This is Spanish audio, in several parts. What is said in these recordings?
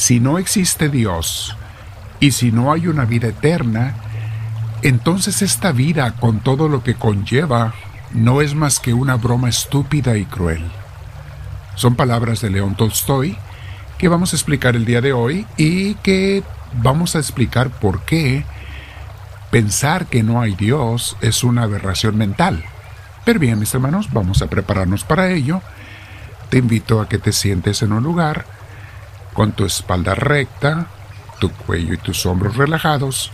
si no existe Dios y si no hay una vida eterna, entonces esta vida con todo lo que conlleva no es más que una broma estúpida y cruel. Son palabras de León Tolstoy que vamos a explicar el día de hoy y que vamos a explicar por qué pensar que no hay Dios es una aberración mental. Pero bien, mis hermanos, vamos a prepararnos para ello. Te invito a que te sientes en un lugar con tu espalda recta, tu cuello y tus hombros relajados.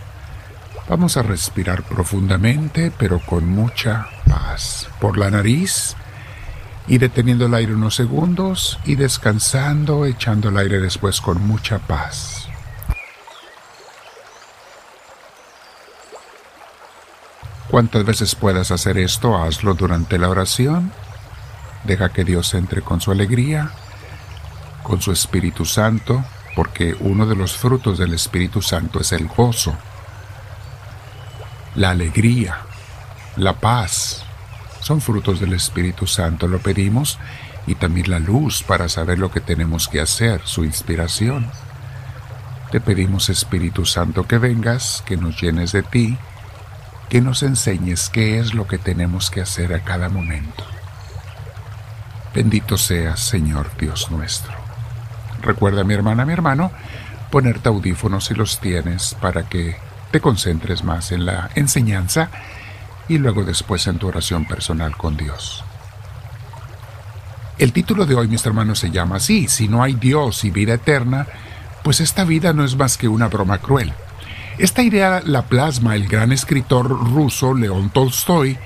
Vamos a respirar profundamente, pero con mucha paz. Por la nariz y deteniendo el aire unos segundos y descansando, echando el aire después con mucha paz. Cuantas veces puedas hacer esto, hazlo durante la oración. Deja que Dios entre con su alegría, con su Espíritu Santo, porque uno de los frutos del Espíritu Santo es el gozo, la alegría, la paz. Son frutos del Espíritu Santo, lo pedimos, y también la luz para saber lo que tenemos que hacer, su inspiración. Te pedimos, Espíritu Santo, que vengas, que nos llenes de ti, que nos enseñes qué es lo que tenemos que hacer a cada momento. Bendito seas, Señor Dios nuestro. Recuerda, mi hermana, mi hermano, ponerte audífonos si los tienes para que te concentres más en la enseñanza y luego después en tu oración personal con Dios. El título de hoy, mis hermanos, se llama así, si no hay Dios y vida eterna, pues esta vida no es más que una broma cruel. Esta idea la plasma el gran escritor ruso León Tolstoy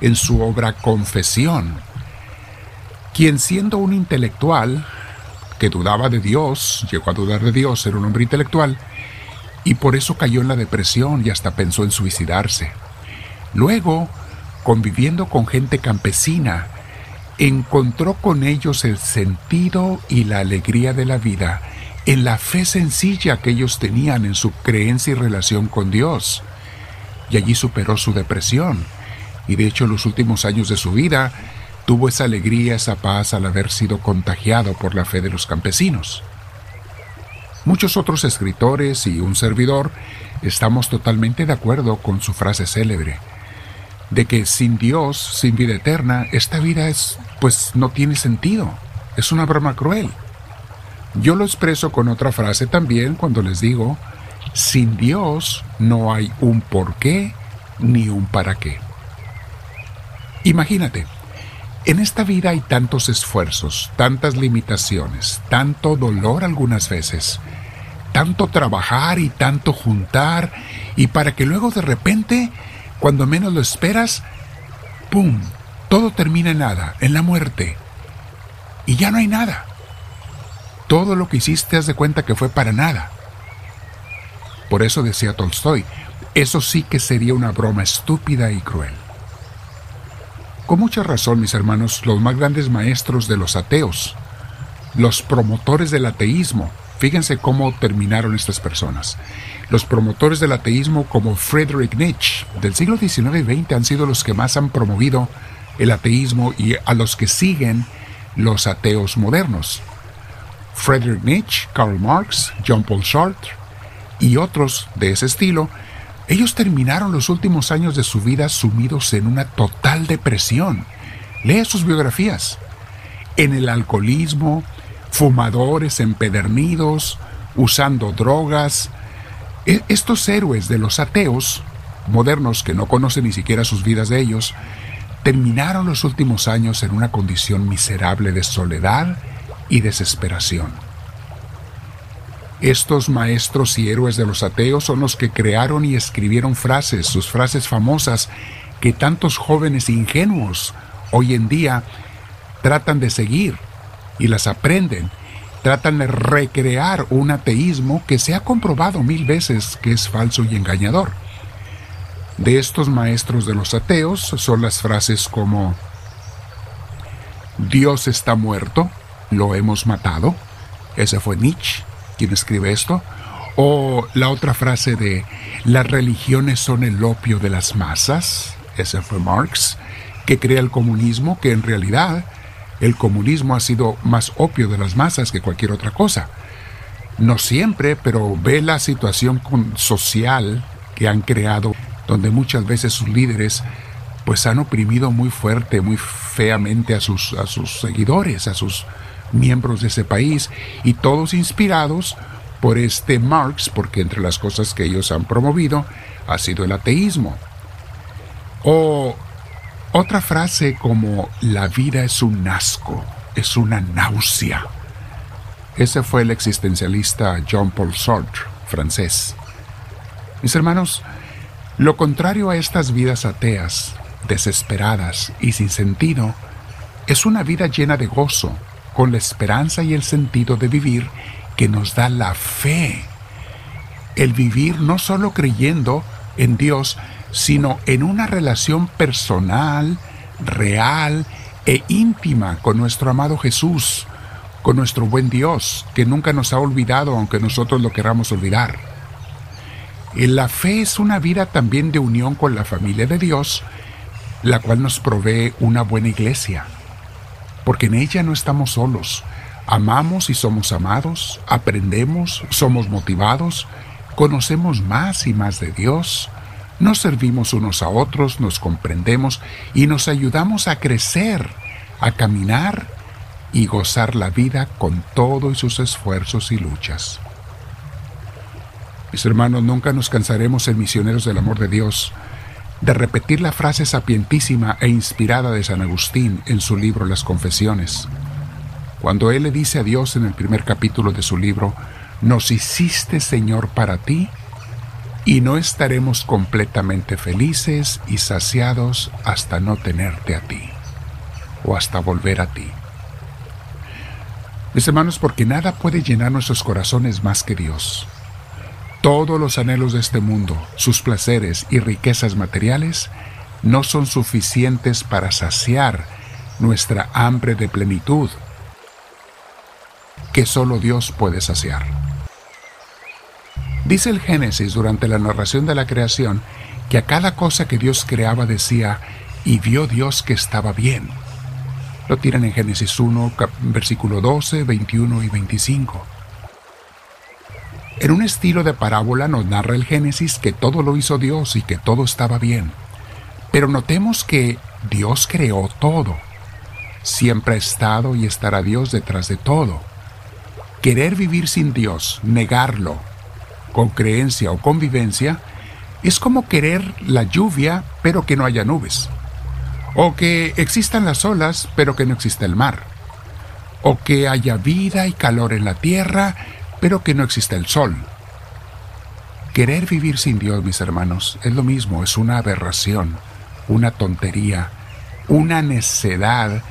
en su obra Confesión, quien siendo un intelectual que dudaba de Dios, llegó a dudar de Dios, era un hombre intelectual, y por eso cayó en la depresión y hasta pensó en suicidarse. Luego, conviviendo con gente campesina, encontró con ellos el sentido y la alegría de la vida en la fe sencilla que ellos tenían en su creencia y relación con Dios. Y allí superó su depresión. Y de hecho, en los últimos años de su vida, tuvo esa alegría, esa paz al haber sido contagiado por la fe de los campesinos. Muchos otros escritores y un servidor estamos totalmente de acuerdo con su frase célebre, de que sin Dios, sin vida eterna, esta vida es, pues no tiene sentido, es una broma cruel. Yo lo expreso con otra frase también cuando les digo, sin Dios no hay un por qué ni un para qué. Imagínate, en esta vida hay tantos esfuerzos, tantas limitaciones, tanto dolor algunas veces, tanto trabajar y tanto juntar, y para que luego de repente, cuando menos lo esperas, ¡pum! Todo termina en nada, en la muerte. Y ya no hay nada todo lo que hiciste haz de cuenta que fue para nada. Por eso decía Tolstoy, eso sí que sería una broma estúpida y cruel. Con mucha razón, mis hermanos, los más grandes maestros de los ateos, los promotores del ateísmo, fíjense cómo terminaron estas personas. Los promotores del ateísmo como Friedrich Nietzsche del siglo XIX y XX han sido los que más han promovido el ateísmo y a los que siguen los ateos modernos. Friedrich Nietzsche, Karl Marx, Jean Paul Sartre y otros de ese estilo, ellos terminaron los últimos años de su vida sumidos en una total depresión. Lee sus biografías. En el alcoholismo, fumadores empedernidos, usando drogas. E, estos héroes de los ateos, modernos que no conocen ni siquiera sus vidas de ellos, terminaron los últimos años en una condición miserable de soledad y desesperación. Estos maestros y héroes de los ateos son los que crearon y escribieron frases, sus frases famosas, que tantos jóvenes ingenuos hoy en día tratan de seguir y las aprenden, tratan de recrear un ateísmo que se ha comprobado mil veces que es falso y engañador. De estos maestros de los ateos son las frases como Dios está muerto, lo hemos matado. Ese fue Nietzsche quien escribe esto. O la otra frase de las religiones son el opio de las masas. Ese fue Marx, que crea el comunismo, que en realidad el comunismo ha sido más opio de las masas que cualquier otra cosa. no siempre, pero ve la situación social que han creado, donde muchas veces sus líderes pues han oprimido muy fuerte, muy feamente a sus, a sus seguidores, a sus miembros de ese país, y todos inspirados por este Marx, porque entre las cosas que ellos han promovido ha sido el ateísmo. O otra frase como la vida es un asco, es una náusea. Ese fue el existencialista Jean-Paul Sartre, francés. Mis hermanos, lo contrario a estas vidas ateas, desesperadas y sin sentido, es una vida llena de gozo, con la esperanza y el sentido de vivir que nos da la fe. El vivir no solo creyendo en Dios, sino en una relación personal, real e íntima con nuestro amado Jesús, con nuestro buen Dios, que nunca nos ha olvidado aunque nosotros lo queramos olvidar. La fe es una vida también de unión con la familia de Dios, la cual nos provee una buena iglesia, porque en ella no estamos solos. Amamos y somos amados, aprendemos, somos motivados, conocemos más y más de Dios, nos servimos unos a otros, nos comprendemos y nos ayudamos a crecer, a caminar y gozar la vida con todos sus esfuerzos y luchas. Mis hermanos, nunca nos cansaremos en Misioneros del Amor de Dios de repetir la frase sapientísima e inspirada de San Agustín en su libro Las Confesiones. Cuando él le dice a Dios en el primer capítulo de su libro, nos hiciste Señor para ti y no estaremos completamente felices y saciados hasta no tenerte a ti o hasta volver a ti. Mis hermanos, porque nada puede llenar nuestros corazones más que Dios. Todos los anhelos de este mundo, sus placeres y riquezas materiales, no son suficientes para saciar nuestra hambre de plenitud que solo Dios puede saciar. Dice el Génesis durante la narración de la creación que a cada cosa que Dios creaba decía, y vio Dios que estaba bien. Lo tiran en Génesis 1, versículo 12, 21 y 25. En un estilo de parábola nos narra el Génesis que todo lo hizo Dios y que todo estaba bien. Pero notemos que Dios creó todo. Siempre ha estado y estará Dios detrás de todo. Querer vivir sin Dios, negarlo, con creencia o convivencia, es como querer la lluvia pero que no haya nubes. O que existan las olas pero que no exista el mar. O que haya vida y calor en la tierra pero que no exista el sol. Querer vivir sin Dios, mis hermanos, es lo mismo, es una aberración, una tontería, una necedad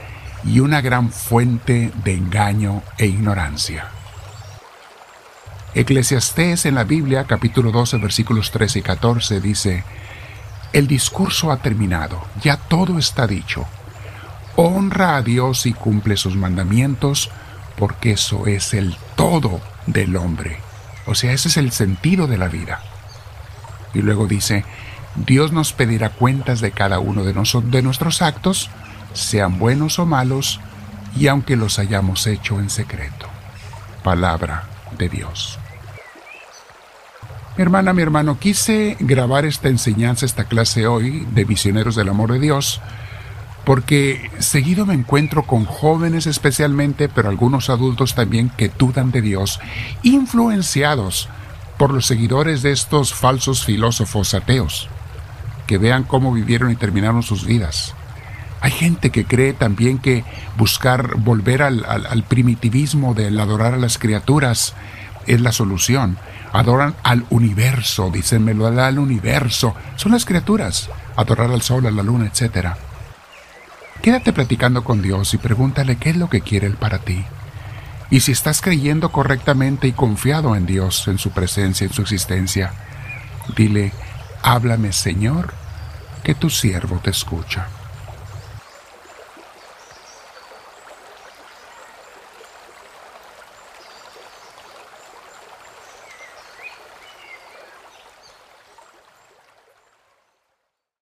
y una gran fuente de engaño e ignorancia. Eclesiastés en la Biblia, capítulo 12, versículos 13 y 14, dice, El discurso ha terminado, ya todo está dicho. Honra a Dios y cumple sus mandamientos, porque eso es el todo del hombre. O sea, ese es el sentido de la vida. Y luego dice, Dios nos pedirá cuentas de cada uno de, de nuestros actos, sean buenos o malos, y aunque los hayamos hecho en secreto. Palabra de Dios. Mi hermana, mi hermano, quise grabar esta enseñanza, esta clase hoy de Misioneros del Amor de Dios, porque seguido me encuentro con jóvenes especialmente, pero algunos adultos también que dudan de Dios, influenciados por los seguidores de estos falsos filósofos ateos, que vean cómo vivieron y terminaron sus vidas. Hay gente que cree también que buscar volver al, primitivismo del adorar a las criaturas es la solución adoran al universo, dicen, me lo da al universo. Son las criaturas, adorar al sol, a la luna, etc. Quédate platicando con Dios y pregúntale qué es lo que quiere Él para ti. Y si estás creyendo correctamente y confiado en Dios, en su presencia, en su existencia, dile, háblame Señor, que tu siervo te escucha.